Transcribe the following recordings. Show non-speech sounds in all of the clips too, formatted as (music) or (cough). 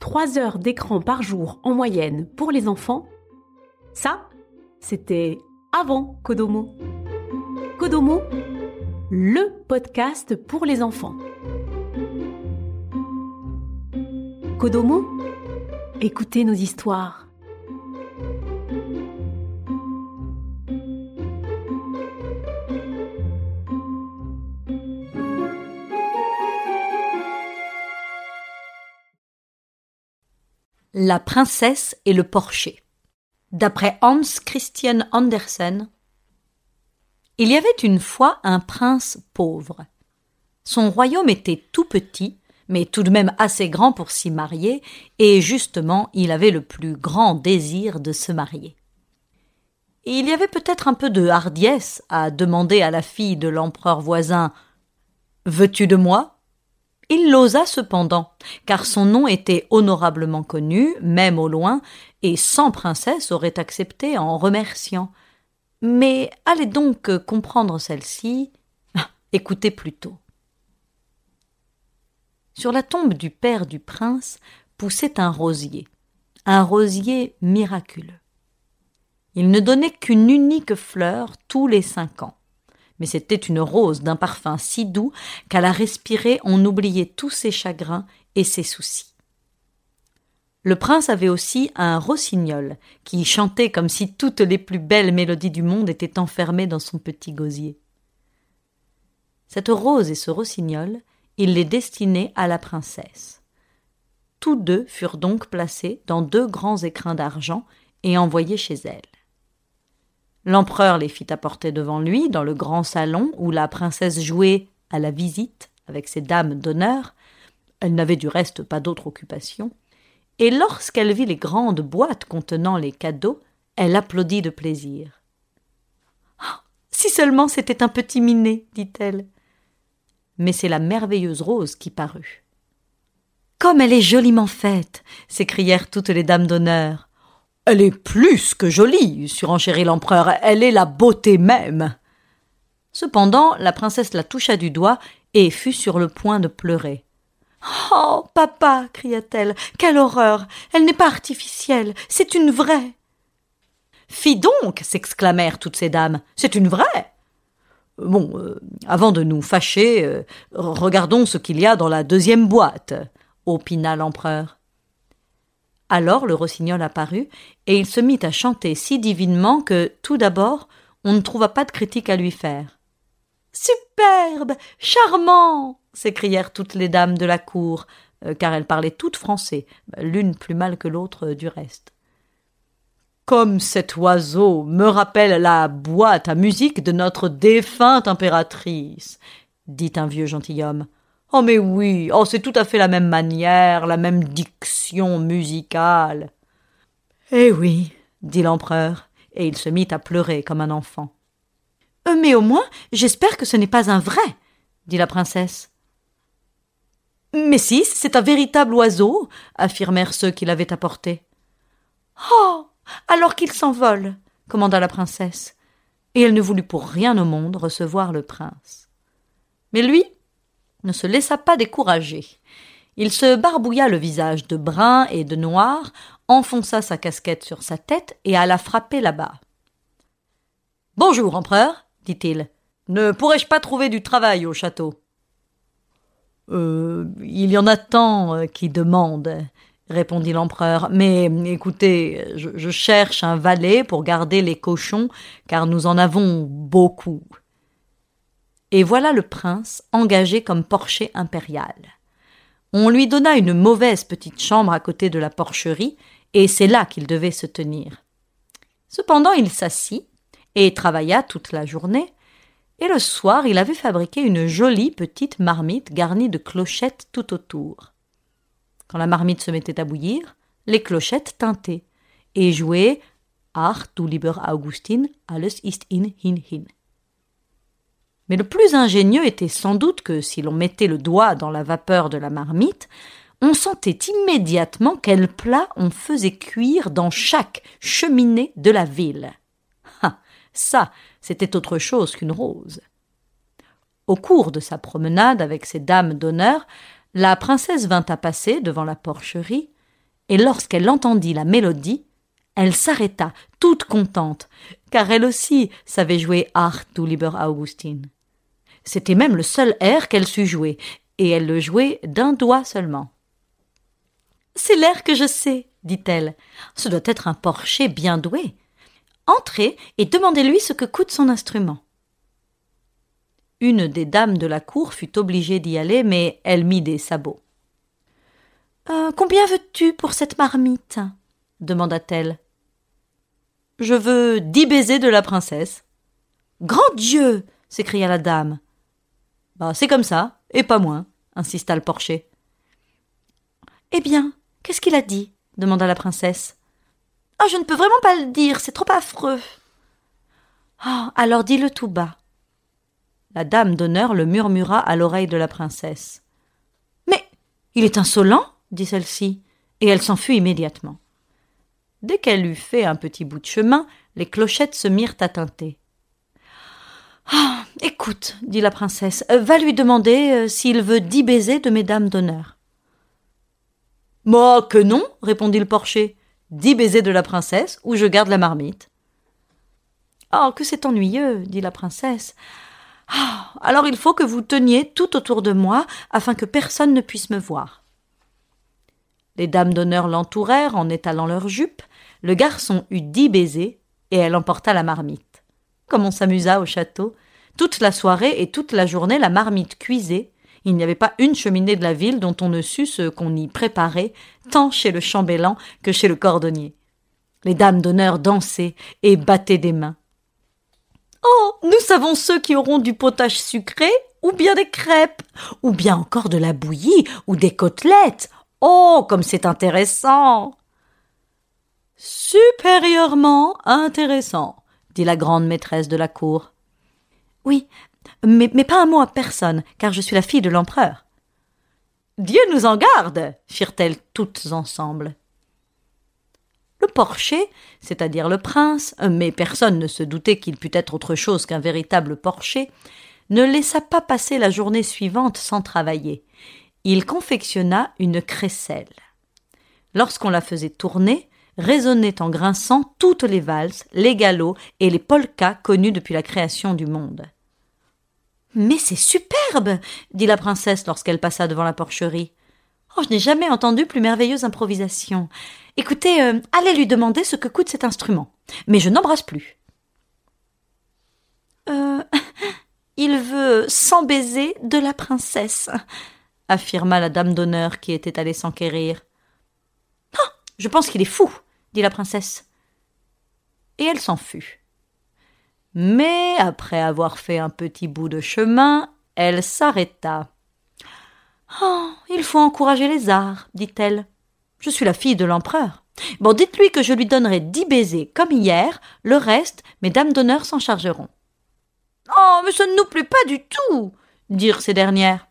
3 heures d'écran par jour en moyenne pour les enfants, ça, c'était avant Kodomo. Kodomo, le podcast pour les enfants. Kodomo, écoutez nos histoires. La princesse et le porcher. D'après Hans Christian Andersen, il y avait une fois un prince pauvre. Son royaume était tout petit, mais tout de même assez grand pour s'y marier, et justement il avait le plus grand désir de se marier. Il y avait peut-être un peu de hardiesse à demander à la fille de l'empereur voisin Veux-tu de moi? Il l'osa cependant, car son nom était honorablement connu, même au loin, et cent princesses auraient accepté en remerciant. Mais allez donc comprendre celle-ci. Écoutez plutôt. Sur la tombe du père du prince poussait un rosier, un rosier miraculeux. Il ne donnait qu'une unique fleur tous les cinq ans mais c'était une rose d'un parfum si doux qu'à la respirer on oubliait tous ses chagrins et ses soucis. Le prince avait aussi un rossignol, qui chantait comme si toutes les plus belles mélodies du monde étaient enfermées dans son petit gosier. Cette rose et ce rossignol, il les destinait à la princesse. Tous deux furent donc placés dans deux grands écrins d'argent et envoyés chez elle. L'empereur les fit apporter devant lui dans le grand salon où la princesse jouait à la visite avec ses dames d'honneur. Elle n'avait du reste pas d'autre occupation. Et lorsqu'elle vit les grandes boîtes contenant les cadeaux, elle applaudit de plaisir. Ah, si seulement c'était un petit minet, dit-elle. Mais c'est la merveilleuse rose qui parut. Comme elle est joliment faite s'écrièrent toutes les dames d'honneur. Elle est plus que jolie, surenchérit l'empereur. Elle est la beauté même. Cependant, la princesse la toucha du doigt et fut sur le point de pleurer. Oh, papa, cria-t-elle, quelle horreur. Elle n'est pas artificielle, c'est une vraie. Fi donc, s'exclamèrent toutes ces dames, c'est une vraie. Bon, euh, avant de nous fâcher, euh, regardons ce qu'il y a dans la deuxième boîte, opina l'empereur. Alors le rossignol apparut, et il se mit à chanter si divinement que, tout d'abord, on ne trouva pas de critique à lui faire. Superbe. Charmant. s'écrièrent toutes les dames de la cour, euh, car elles parlaient toutes français, l'une plus mal que l'autre euh, du reste. Comme cet oiseau me rappelle la boîte à musique de notre défunte impératrice, dit un vieux gentilhomme. Oh mais oui, oh c'est tout à fait la même manière, la même diction musicale. Eh oui, dit l'empereur, et il se mit à pleurer comme un enfant. Euh, mais au moins, j'espère que ce n'est pas un vrai, dit la princesse. Mais si, c'est un véritable oiseau, affirmèrent ceux qui l'avaient apporté. Oh. Alors qu'il s'envole, commanda la princesse, et elle ne voulut pour rien au monde recevoir le prince. Mais lui, ne se laissa pas décourager. Il se barbouilla le visage de brun et de noir, enfonça sa casquette sur sa tête et alla frapper là-bas. Bonjour, empereur, dit-il. Ne pourrais-je pas trouver du travail au château euh, Il y en a tant euh, qui demandent, répondit l'empereur. Mais écoutez, je, je cherche un valet pour garder les cochons, car nous en avons beaucoup et voilà le prince engagé comme porcher impérial. On lui donna une mauvaise petite chambre à côté de la porcherie, et c'est là qu'il devait se tenir. Cependant il s'assit et travailla toute la journée, et le soir il avait fabriqué une jolie petite marmite garnie de clochettes tout autour. Quand la marmite se mettait à bouillir, les clochettes tintaient et jouaient Ach du lieber Augustin, alles ist in hin hin. Mais le plus ingénieux était sans doute que si l'on mettait le doigt dans la vapeur de la marmite, on sentait immédiatement quel plat on faisait cuire dans chaque cheminée de la ville. Ah, ça, c'était autre chose qu'une rose. Au cours de sa promenade avec ses dames d'honneur, la princesse vint à passer devant la porcherie, et lorsqu'elle entendit la mélodie, elle s'arrêta, toute contente, car elle aussi savait jouer Ach du lieber Augustin. C'était même le seul air qu'elle sut jouer, et elle le jouait d'un doigt seulement. C'est l'air que je sais, dit-elle. Ce doit être un porcher bien doué. Entrez et demandez-lui ce que coûte son instrument. Une des dames de la cour fut obligée d'y aller, mais elle mit des sabots. Euh, combien veux-tu pour cette marmite? demanda-t-elle. Je veux dix baisers de la princesse. Grand Dieu s'écria la dame. Bah, c'est comme ça, et pas moins, insista le porcher. Eh bien, qu'est-ce qu'il a dit demanda la princesse. Ah, je ne peux vraiment pas le dire, c'est trop affreux. Ah, alors dis-le tout bas. La dame d'honneur le murmura à l'oreille de la princesse. Mais il est insolent, dit celle-ci, et elle s'enfuit immédiatement. Dès qu'elle eut fait un petit bout de chemin, les clochettes se mirent à tinter. Ah. Écoute, dit la princesse, euh, va lui demander euh, s'il veut dix baisers de mesdames d'honneur. Moi que non, répondit le porcher. Dix baisers de la princesse, ou je garde la marmite. Oh, que c'est ennuyeux, dit la princesse. Ah, alors il faut que vous teniez tout autour de moi, afin que personne ne puisse me voir. Les dames d'honneur l'entourèrent en étalant leurs jupes, le garçon eut dix baisers, et elle emporta la marmite. Comme on s'amusa au château, toute la soirée et toute la journée la marmite cuisait, il n'y avait pas une cheminée de la ville dont on ne sût ce qu'on y préparait, tant chez le chambellan que chez le cordonnier. Les dames d'honneur dansaient et battaient des mains. Oh. Nous savons ceux qui auront du potage sucré, ou bien des crêpes, ou bien encore de la bouillie, ou des côtelettes. Oh. Comme c'est intéressant. Supérieurement intéressant, dit la grande maîtresse de la cour. Oui, mais, pas un mot à personne, car je suis la fille de l'empereur. Dieu nous en garde, firent-elles toutes ensemble. Le porcher, c'est-à-dire le prince, mais personne ne se doutait qu'il pût être autre chose qu'un véritable porcher, ne laissa pas passer la journée suivante sans travailler. Il confectionna une crécelle. Lorsqu'on la faisait tourner, résonnaient en grinçant toutes les valses, les galops et les polkas connus depuis la création du monde. Mais c'est superbe dit la princesse lorsqu'elle passa devant la porcherie. Oh, je n'ai jamais entendu plus merveilleuse improvisation. Écoutez, euh, allez lui demander ce que coûte cet instrument. Mais je n'embrasse plus. Euh, (laughs) il veut cent baisers de la princesse, affirma la dame d'honneur qui était allée s'enquérir. Ah, je pense qu'il est fou, dit la princesse. Et elle s'en fut. Mais après avoir fait un petit bout de chemin, elle s'arrêta. Oh, il faut encourager les arts, dit-elle. Je suis la fille de l'empereur. Bon, dites-lui que je lui donnerai dix baisers comme hier, le reste, mes dames d'honneur s'en chargeront. Oh, mais ça ne nous plaît pas du tout, dirent ces dernières.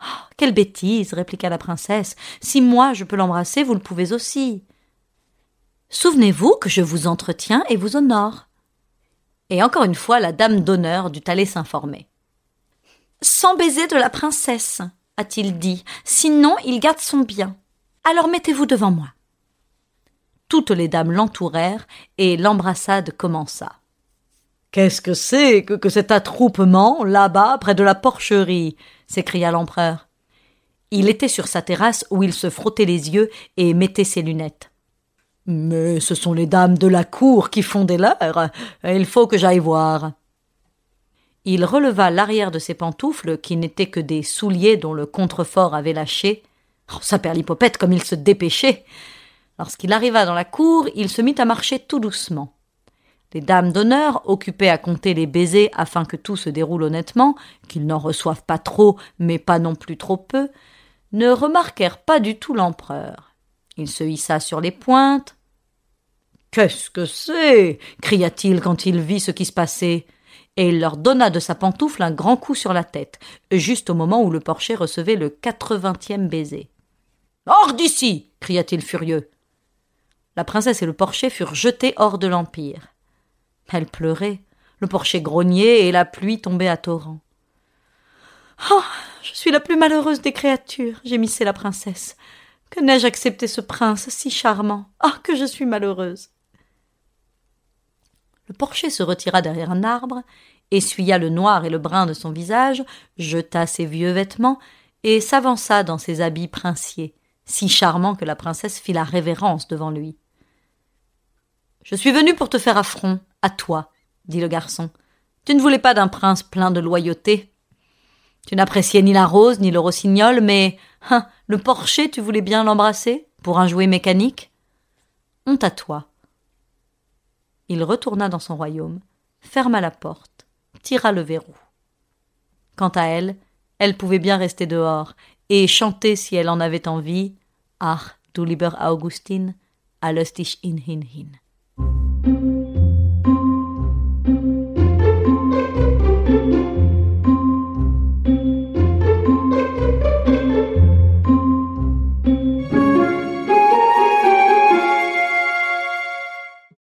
Oh, quelle bêtise, répliqua la princesse. Si moi je peux l'embrasser, vous le pouvez aussi. Souvenez-vous que je vous entretiens et vous honore. Et encore une fois, la dame d'honneur dut aller s'informer. Sans baiser de la princesse, a-t-il dit, sinon il garde son bien. Alors mettez-vous devant moi. Toutes les dames l'entourèrent et l'embrassade commença. Qu'est-ce que c'est que, cet attroupement là-bas près de la porcherie? s'écria l'empereur. Il était sur sa terrasse où il se frottait les yeux et mettait ses lunettes. Mais ce sont les dames de la cour qui font des leurs. Il faut que j'aille voir. Il releva l'arrière de ses pantoufles, qui n'étaient que des souliers dont le contrefort avait lâché. Oh, sa perlipopette, comme il se dépêchait. Lorsqu'il arriva dans la cour, il se mit à marcher tout doucement. Les dames d'honneur, occupées à compter les baisers afin que tout se déroule honnêtement, qu'ils n'en reçoivent pas trop, mais pas non plus trop peu, ne remarquèrent pas du tout l'empereur. Il se hissa sur les pointes. Qu'est-ce que c'est? cria-t-il quand il vit ce qui se passait. Et il leur donna de sa pantoufle un grand coup sur la tête, juste au moment où le porcher recevait le quatre-vingtième baiser. Hors d'ici cria-t-il furieux. La princesse et le porcher furent jetés hors de l'Empire. Elle pleurait, le porcher grognait et la pluie tombait à torrents. Oh. Je suis la plus malheureuse des créatures, gémissait la princesse. Que n'ai-je accepté ce prince si charmant? Ah, que je suis malheureuse Le porcher se retira derrière un arbre, essuya le noir et le brun de son visage, jeta ses vieux vêtements, et s'avança dans ses habits princiers, si charmant que la princesse fit la révérence devant lui. Je suis venu pour te faire affront, à toi, dit le garçon. Tu ne voulais pas d'un prince plein de loyauté. Tu n'appréciais ni la rose ni le rossignol, mais hein, le porcher, tu voulais bien l'embrasser pour un jouet mécanique? Honte à toi. Il retourna dans son royaume, ferma la porte, tira le verrou. Quant à elle, elle pouvait bien rester dehors et chanter si elle en avait envie. Ach, du lieber Augustin, a lustig in hin.